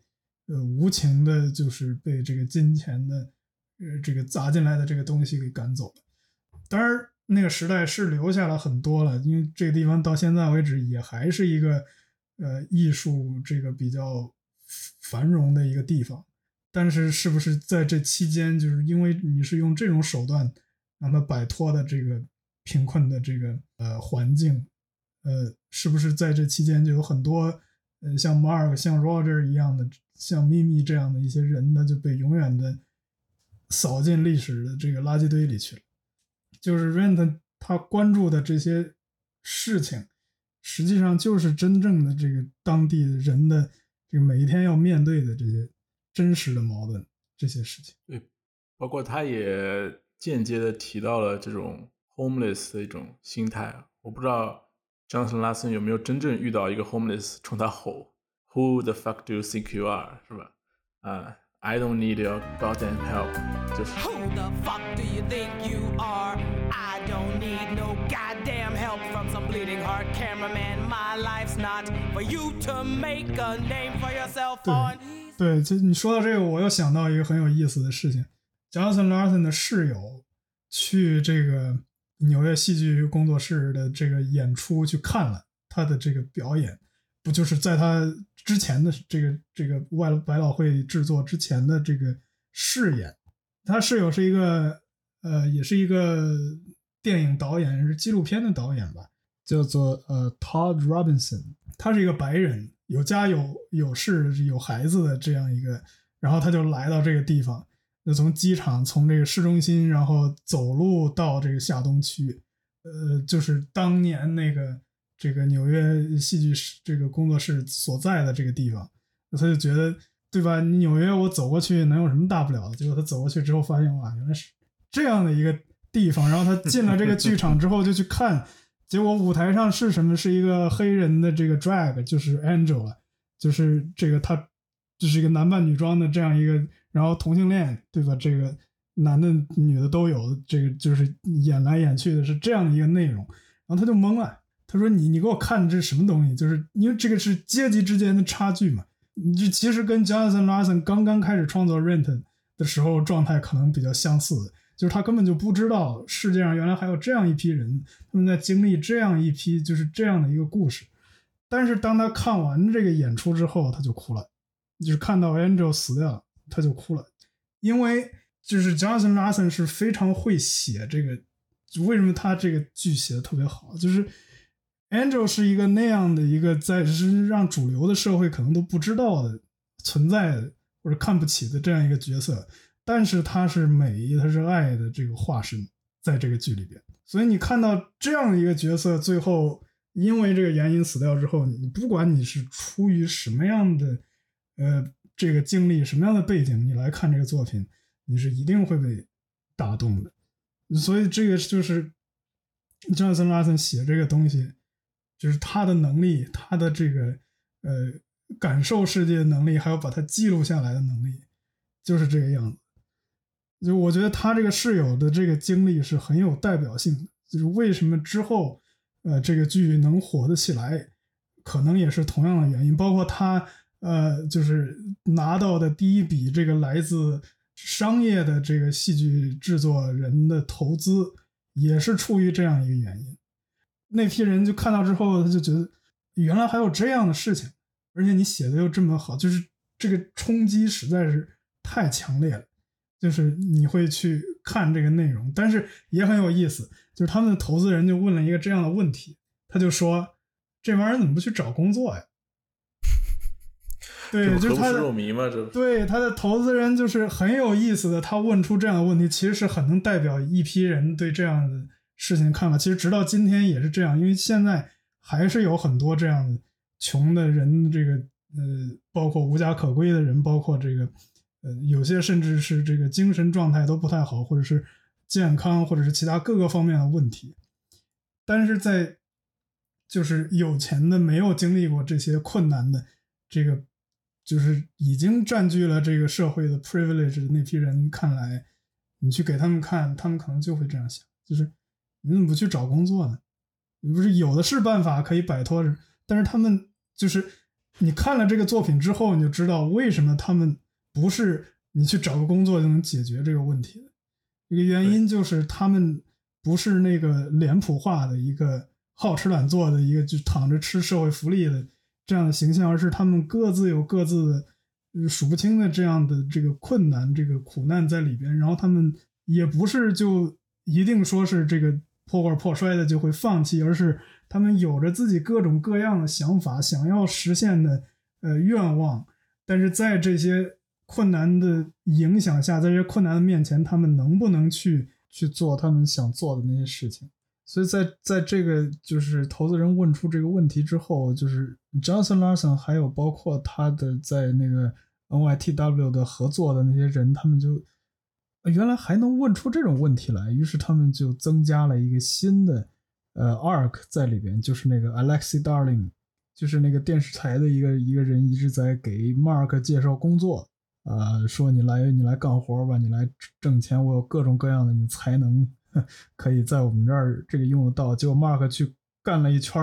呃无情的，就是被这个金钱的呃这个砸进来的这个东西给赶走了。当然，那个时代是留下了很多了，因为这个地方到现在为止也还是一个呃艺术这个比较繁荣的一个地方。但是，是不是在这期间，就是因为你是用这种手段让他摆脱的这个贫困的这个呃环境，呃，是不是在这期间就有很多呃像 Mark、像 Roger 一样的，像咪咪这样的一些人，他就被永远的扫进历史的这个垃圾堆里去了？就是 Rent 他关注的这些事情，实际上就是真正的这个当地人的这个每一天要面对的这些真实的矛盾这些事情。对，包括他也间接的提到了这种 homeless 的一种心态。我不知道 Jonathan last 有没有真正遇到一个 homeless 冲他吼 “Who the fuck do you think you are？” 是吧？啊、i don't need your goddamn help，就是 Who the fuck do you think you are? I don't need no goddamn help from some bleeding heart cameraman. My life's not for you to make a name for yourself 对 on. 对，就你说到这个，我又想到一个很有意思的事情，Jonathan Larson 的室友去这个纽约戏剧工作室的这个演出去看了他的这个表演，不就是在他之前的这个这个外百老汇制作之前的这个饰演，他室友是一个呃，也是一个电影导演，是纪录片的导演吧，叫做呃 Todd Robinson，他是一个白人，有家有有室有孩子的这样一个，然后他就来到这个地方，就从机场从这个市中心，然后走路到这个下东区，呃，就是当年那个这个纽约戏剧这个工作室所在的这个地方，他就觉得对吧？你纽约我走过去能有什么大不了的？结果他走过去之后发现哇，原来是这样的一个地方。然后他进了这个剧场之后就去看，结果舞台上是什么？是一个黑人的这个 drag，就是 Angela，就是这个他就是一个男扮女装的这样一个，然后同性恋对吧？这个男的女的都有，这个就是演来演去的是这样的一个内容，然后他就懵了。他说：“你你给我看的这是什么东西？就是因为这个是阶级之间的差距嘛。你这其实跟 Jonathan Larson 刚刚开始创作 Rent 的时候状态可能比较相似，就是他根本就不知道世界上原来还有这样一批人，他们在经历这样一批就是这样的一个故事。但是当他看完这个演出之后，他就哭了，就是看到 Angel 死掉，他就哭了，因为就是 Jonathan Larson 是非常会写这个，为什么他这个剧写的特别好，就是 Angel 是一个那样的一个在是让主流的社会可能都不知道的存在的或者看不起的这样一个角色，但是他是美，他是爱的这个化身，在这个剧里边。所以你看到这样一个角色，最后因为这个原因死掉之后，你不管你是出于什么样的呃这个经历、什么样的背景，你来看这个作品，你是一定会被打动的。所以这个就是 Jonathan Larson 写这个东西，就是他的能力，他的这个呃感受世界的能力，还有把它记录下来的能力，就是这个样子。就我觉得他这个室友的这个经历是很有代表性的，就是为什么之后呃这个剧能火得起来，可能也是同样的原因。包括他呃就是拿到的第一笔这个来自商业的这个戏剧制作人的投资，也是出于这样一个原因。那批人就看到之后，他就觉得原来还有这样的事情，而且你写的又这么好，就是这个冲击实在是太强烈了。就是你会去看这个内容，但是也很有意思。就是他们的投资人就问了一个这样的问题，他就说：“这玩意儿怎么不去找工作呀？” 对，就是他的对他的投资人就是很有意思的。他问出这样的问题，其实是很能代表一批人对这样的事情看法。其实直到今天也是这样，因为现在还是有很多这样的穷的人，这个呃，包括无家可归的人，包括这个。呃，有些甚至是这个精神状态都不太好，或者是健康，或者是其他各个方面的问题。但是在就是有钱的、没有经历过这些困难的，这个就是已经占据了这个社会的 privilege 的那批人看来，你去给他们看，他们可能就会这样想：就是你怎么不去找工作呢？你不是有的是办法可以摆脱？但是他们就是你看了这个作品之后，你就知道为什么他们。不是你去找个工作就能解决这个问题的一个原因，就是他们不是那个脸谱化的一个好吃懒做的一个就躺着吃社会福利的这样的形象，而是他们各自有各自的数不清的这样的这个困难、这个苦难在里边。然后他们也不是就一定说是这个破罐破摔的就会放弃，而是他们有着自己各种各样的想法，想要实现的呃愿望，但是在这些。困难的影响下，在这些困难的面前，他们能不能去去做他们想做的那些事情？所以在在这个就是投资人问出这个问题之后，就是 Johnson Larson 还有包括他的在那个 NYTW 的合作的那些人，他们就原来还能问出这种问题来，于是他们就增加了一个新的呃 arc 在里边，就是那个 Alexi Darling，就是那个电视台的一个一个人一直在给 Mark 介绍工作。呃，说你来，你来干活吧，你来挣钱，我有各种各样的你才能，可以在我们这儿这个用得到。结果 Mark 去干了一圈，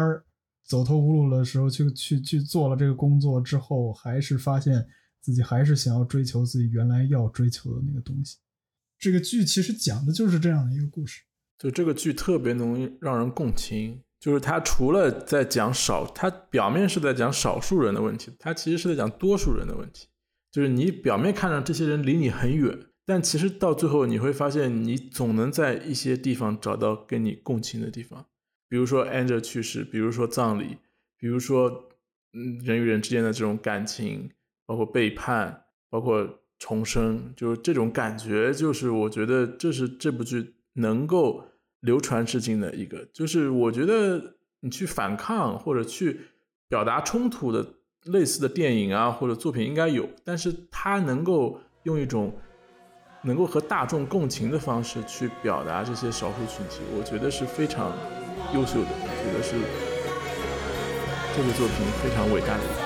走投无路的时候，去去去做了这个工作之后，还是发现自己还是想要追求自己原来要追求的那个东西。这个剧其实讲的就是这样的一个故事。就这个剧特别能让人共情，就是他除了在讲少，他表面是在讲少数人的问题，他其实是在讲多数人的问题。就是你表面看着这些人离你很远，但其实到最后你会发现，你总能在一些地方找到跟你共情的地方。比如说 Angel 去世，比如说葬礼，比如说嗯人与人之间的这种感情，包括背叛，包括重生，就是这种感觉，就是我觉得这是这部剧能够流传至今的一个。就是我觉得你去反抗或者去表达冲突的。类似的电影啊或者作品应该有，但是他能够用一种能够和大众共情的方式去表达这些少数群体，我觉得是非常优秀的，我觉得是这个作品非常伟大的。